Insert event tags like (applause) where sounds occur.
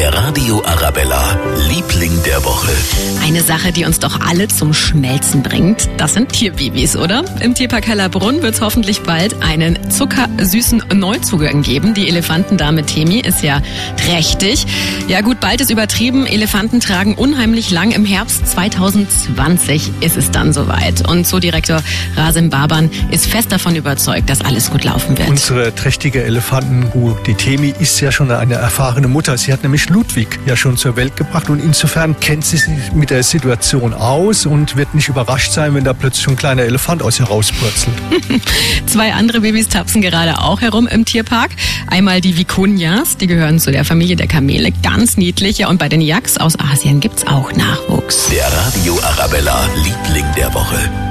Der Radio Arabella, Liebling der Woche. Eine Sache, die uns doch alle zum Schmelzen bringt, das sind Tierbabys, oder? Im Tierpark Hellerbrunn wird es hoffentlich bald einen zuckersüßen Neuzugang geben. Die Elefantendame Temi ist ja trächtig. Ja gut, bald ist übertrieben. Elefanten tragen unheimlich lang. Im Herbst 2020 ist es dann soweit. Und Zoodirektor Rasim Baban ist fest davon überzeugt, dass alles gut laufen wird. Unsere trächtige Elefantenkuh, die Temi, ist ja schon eine erfahrene Mutter. Sie hat nämlich Ludwig ja schon zur Welt gebracht und insofern kennt sie sich mit der Situation aus und wird nicht überrascht sein, wenn da plötzlich ein kleiner Elefant aus ihr rauspurzelt. (laughs) Zwei andere Babys tapsen gerade auch herum im Tierpark. Einmal die Vicunias, die gehören zu der Familie der Kamele, ganz niedliche. Und bei den Yaks aus Asien gibt's auch Nachwuchs. Der Radio Arabella, Liebling der Woche.